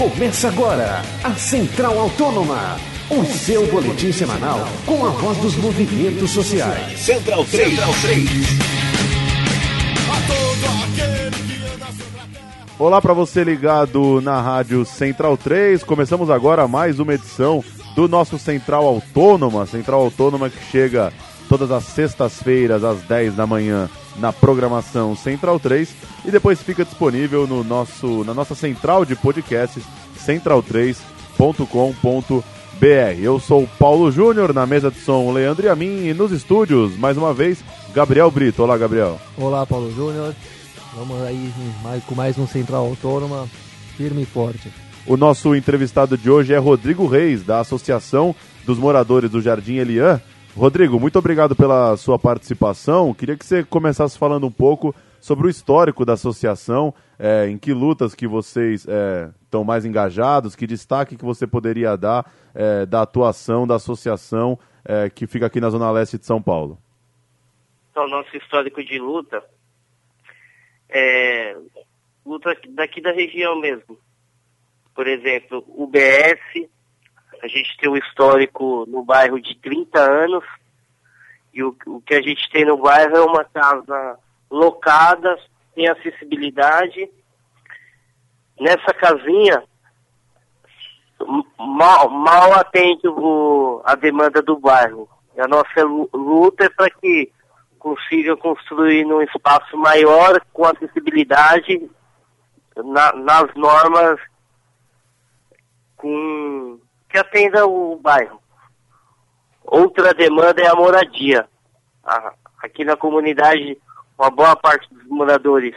Começa agora a Central Autônoma, o seu boletim semanal com a voz dos movimentos sociais. Central 3. Central 3. Olá para você ligado na Rádio Central 3. Começamos agora mais uma edição do nosso Central Autônoma, Central Autônoma que chega todas as sextas-feiras às 10 da manhã na programação Central 3 e depois fica disponível no nosso, na nossa central de podcasts central3.com.br. Eu sou o Paulo Júnior, na mesa de som Leandro e a mim e nos estúdios, mais uma vez, Gabriel Brito. Olá, Gabriel. Olá, Paulo Júnior. Vamos aí com mais um Central Autônoma, firme e forte. O nosso entrevistado de hoje é Rodrigo Reis, da Associação dos Moradores do Jardim Elian. Rodrigo, muito obrigado pela sua participação. Queria que você começasse falando um pouco sobre o histórico da associação, é, em que lutas que vocês é, estão mais engajados, que destaque que você poderia dar é, da atuação da associação é, que fica aqui na Zona Leste de São Paulo. Então, nosso histórico de luta é luta daqui da região mesmo. Por exemplo, o BS, a gente tem um histórico no bairro de 30 anos, e o, o que a gente tem no bairro é uma casa locada, tem acessibilidade. Nessa casinha, mal, mal atende o, a demanda do bairro. E a nossa luta é para que consiga construir num espaço maior, com acessibilidade, na, nas normas com atenda o bairro. Outra demanda é a moradia. Aqui na comunidade, uma boa parte dos moradores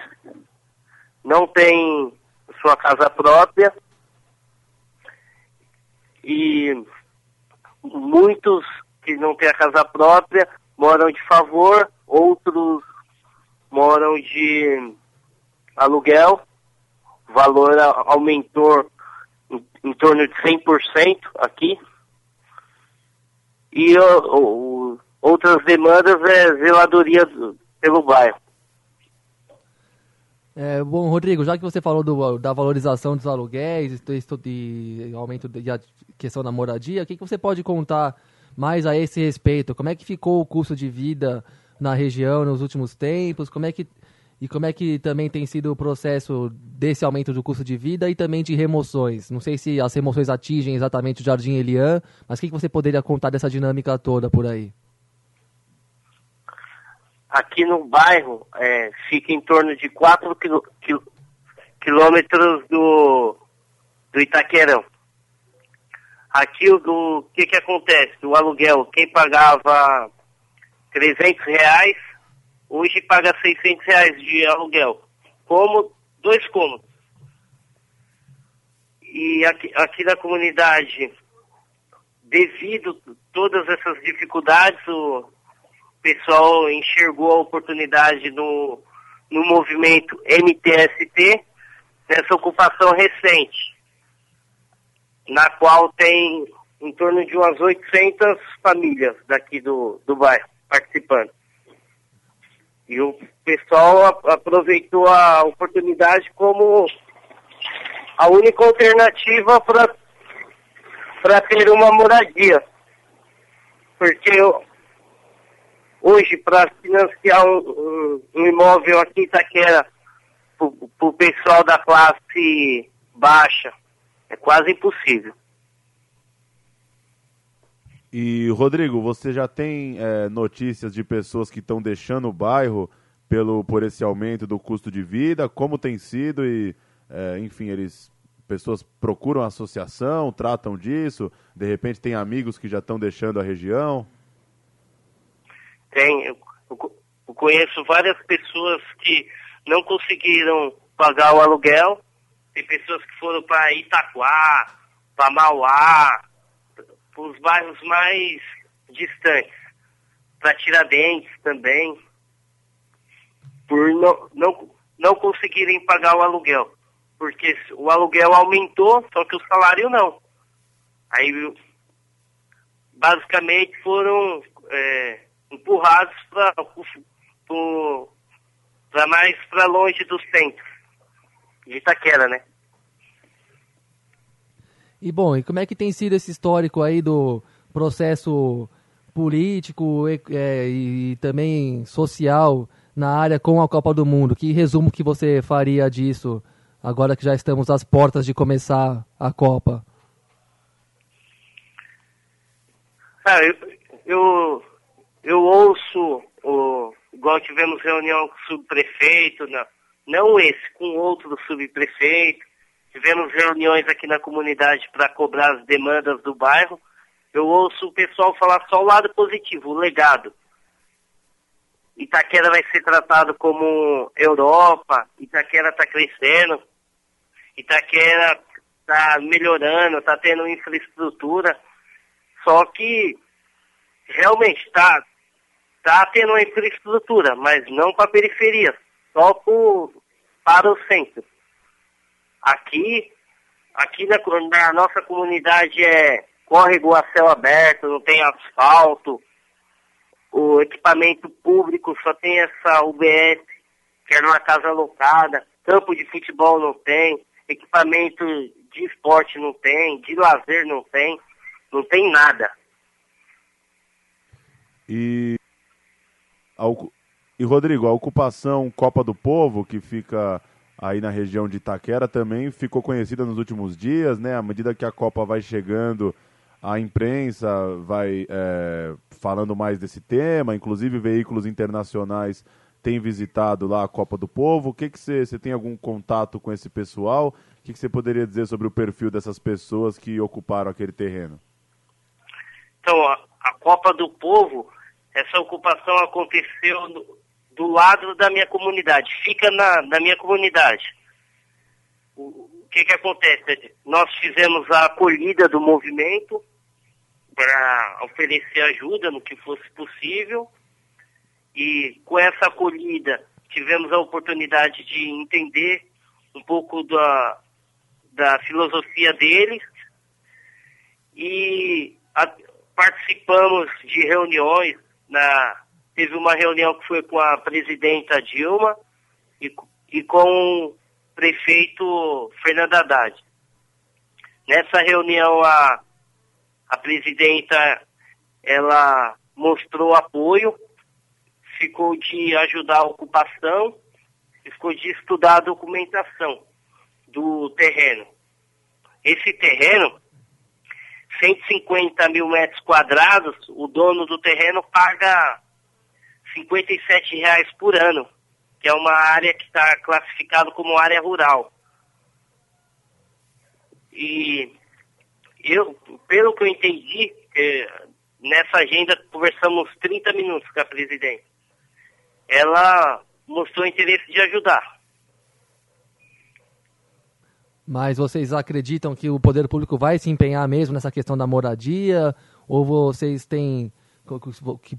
não tem sua casa própria e muitos que não têm a casa própria moram de favor, outros moram de aluguel, o valor aumentou em torno de 100% aqui. E o, o, outras demandas é zeladoria pelo bairro. É, bom, Rodrigo, já que você falou do, da valorização dos aluguéis, de aumento da questão da moradia, o que, que você pode contar mais a esse respeito? Como é que ficou o custo de vida na região nos últimos tempos? Como é que e como é que também tem sido o processo desse aumento do custo de vida e também de remoções? Não sei se as remoções atingem exatamente o Jardim Elian, mas o que, você poderia contar dessa dinâmica toda por aí? Aqui no bairro é, fica em torno de 4 quil, quil, quilômetros do, do Itaquerão. Aqui o que, que acontece? O aluguel, quem pagava 300 reais hoje paga 600 reais de aluguel, como dois cômodos. E aqui, aqui na comunidade, devido todas essas dificuldades, o pessoal enxergou a oportunidade no, no movimento MTST, nessa ocupação recente, na qual tem em torno de umas 800 famílias daqui do, do bairro participando. E o pessoal aproveitou a oportunidade como a única alternativa para ter uma moradia. Porque hoje, para financiar um, um, imóvel aqui em Itaquera para o pessoal da classe baixa, é quase impossível. E, Rodrigo, você já tem é, notícias de pessoas que estão deixando o bairro pelo, por esse aumento do custo de vida? Como tem sido? E, é, enfim, eles pessoas procuram associação, tratam disso? De repente tem amigos que já estão deixando a região? Tem. Eu conheço várias pessoas que não conseguiram pagar o aluguel. Tem pessoas que foram para Itaquá, para Mauá, para os bairros mais distantes, para Tiradentes também, por não, não, não conseguirem pagar o aluguel. Porque o aluguel aumentou, só que o salário não. Aí, basicamente, foram é, empurrados para mais para longe dos centros de Itaquera, né? E bom, e como é que tem sido esse histórico aí do processo político e, é, e também social na área com a Copa do Mundo? Que resumo que você faria disso agora que já estamos às portas de começar a Copa? Ah, eu, eu, eu ouço, o, igual tivemos reunião com o subprefeito, não, não esse, com outro subprefeito, tivemos reuniões aqui na comunidade para cobrar as demandas do bairro. Eu ouço o pessoal falar só o lado positivo, o legado. Itaquera vai ser tratado como Europa, Itaquera está crescendo, Itaquera está melhorando, está tendo infraestrutura. Só que realmente está tá tendo uma infraestrutura, mas não para a periferia, só pro, para o centro. Aqui, aqui na, na nossa comunidade é córrego a céu aberto, não tem asfalto, o equipamento público só tem essa UBS, que é numa casa locada, campo de futebol não tem, equipamento de esporte não tem, de lazer não tem, não tem nada. E, e Rodrigo, a ocupação Copa do Povo, que fica aí na região de Itaquera, também ficou conhecida nos últimos dias, né? À medida que a Copa vai chegando, a imprensa vai é, falando mais desse tema, inclusive veículos internacionais têm visitado lá a Copa do Povo. O que que você tem algum contato com esse pessoal? O que você poderia dizer sobre o perfil dessas pessoas que ocuparam aquele terreno? Então, a, Copa do Povo, essa ocupação aconteceu do lado da minha comunidade, fica na, na minha comunidade. O, o que que acontece? Nós fizemos a acolhida do movimento para oferecer ajuda no que fosse possível e com essa acolhida tivemos a oportunidade de entender um pouco da, da filosofia deles e a, participamos de reuniões. Na, teve uma reunião que foi com a presidenta Dilma e, e com o prefeito Fernando Haddad. Nessa reunião, a, a presidenta ela mostrou apoio, ficou de ajudar a ocupação, ficou de estudar a documentação do terreno. Esse terreno 150 mil metros quadrados, o dono do terreno paga 57 reais por ano, que é uma área que está classificada como área rural. E eu, pelo que eu entendi, nessa agenda conversamos 30 minutos com a presidente. Ela mostrou interesse de ajudar. Mas vocês acreditam que o poder público vai se empenhar mesmo nessa questão da moradia? Ou vocês têm.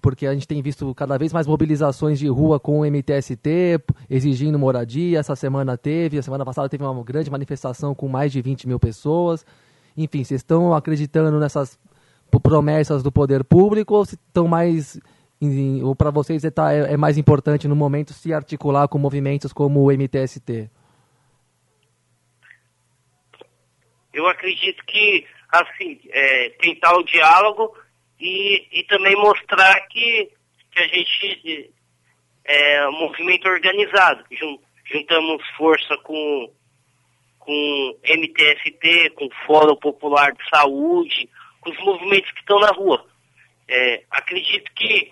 Porque a gente tem visto cada vez mais mobilizações de rua com o MTST exigindo moradia. Essa semana teve, a semana passada teve uma grande manifestação com mais de 20 mil pessoas. Enfim, vocês estão acreditando nessas promessas do poder público ou estão mais. Ou para vocês é, é mais importante no momento se articular com movimentos como o MTST? eu acredito que, assim, é, tentar o diálogo e, e também mostrar que, que a gente é um movimento organizado. Juntamos força com, com MTST, com Fórum Popular de Saúde, com os movimentos que estão na rua. É, acredito que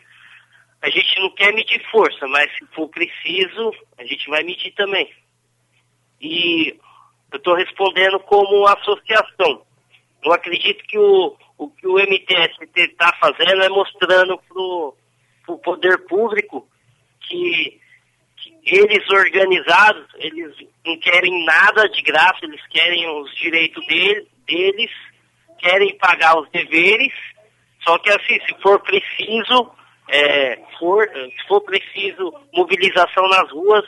a gente não quer medir força, mas se for preciso, a gente vai medir também. E eu estou respondendo como associação. Eu acredito que o, o que o MTST está fazendo é mostrando para o poder público que, que, eles organizados, eles não querem nada de graça, eles querem os direitos dele, deles, querem pagar os deveres, só que assim, se for preciso, é, for, se for preciso mobilização nas ruas,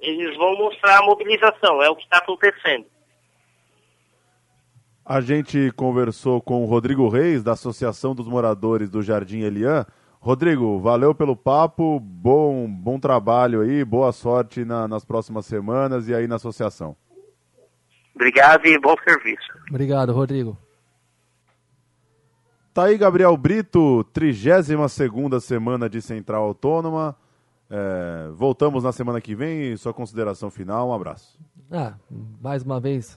eles vão mostrar a mobilização, é o que está acontecendo. A gente conversou com o Rodrigo Reis, da Associação dos Moradores do Jardim Elian. Rodrigo, valeu pelo papo, bom, bom trabalho aí, boa sorte na, nas próximas semanas e aí na associação. Obrigado e bom serviço. Obrigado, Rodrigo. Tá aí, Gabriel Brito, 32 semana de Central Autônoma. É, voltamos na semana que vem. Sua consideração final, um abraço. Ah, mais uma vez,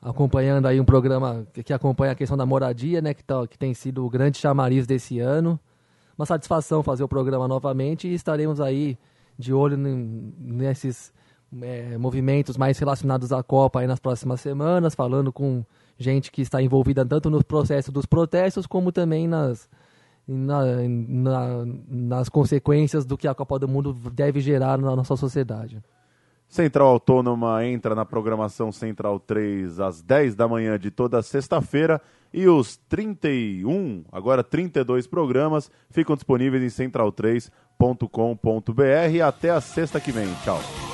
acompanhando aí um programa que, que acompanha a questão da moradia, né, que, tá, que tem sido o grande chamariz desse ano. Uma satisfação fazer o programa novamente e estaremos aí de olho nesses é, movimentos mais relacionados à Copa aí nas próximas semanas, falando com gente que está envolvida tanto no processo dos protestos como também nas, na, na, nas consequências do que a Copa do Mundo deve gerar na nossa sociedade. Central Autônoma entra na programação Central 3 às 10 da manhã de toda sexta-feira e os 31, agora 32 programas ficam disponíveis em central3.com.br até a sexta que vem. Tchau.